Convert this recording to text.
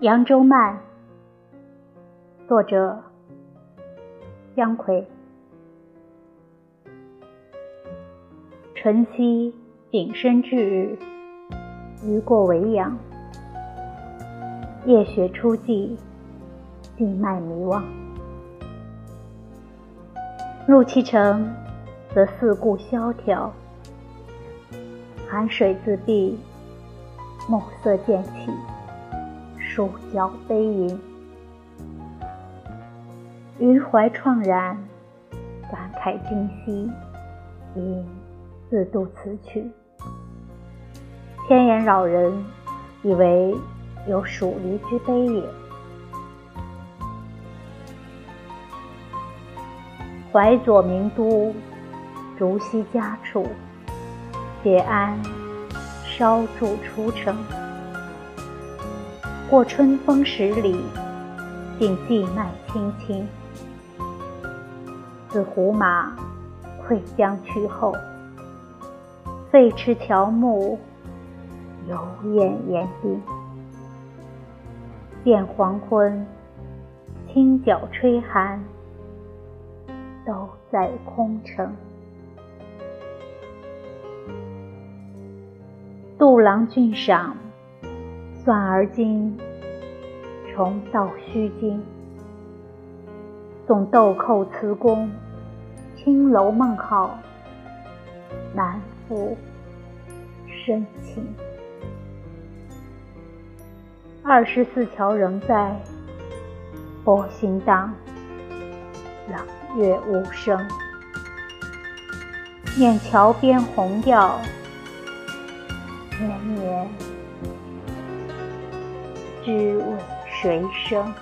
扬州慢》，作者姜夔。晨曦景深至日，余过维扬。夜雪初霁，静脉迷惘。入其城，则四顾萧条，寒水自闭，暮色渐起，数角悲吟。余怀怆然，感慨今夕，因自度此曲。千言扰人，以为。有属离之悲也。淮左名都，竹溪家处，解安稍住出城。过春风十里，尽荠麦青青。自胡马溃将去后，废池乔木，犹艳岩冰。见黄昏，清角吹寒，都在空城。杜郎俊赏，转而今，重蹈虚惊。纵豆蔻辞宫，青楼梦好，难复深情。二十四桥仍在，波心荡，冷月无声。念桥边红药，年年知为谁生。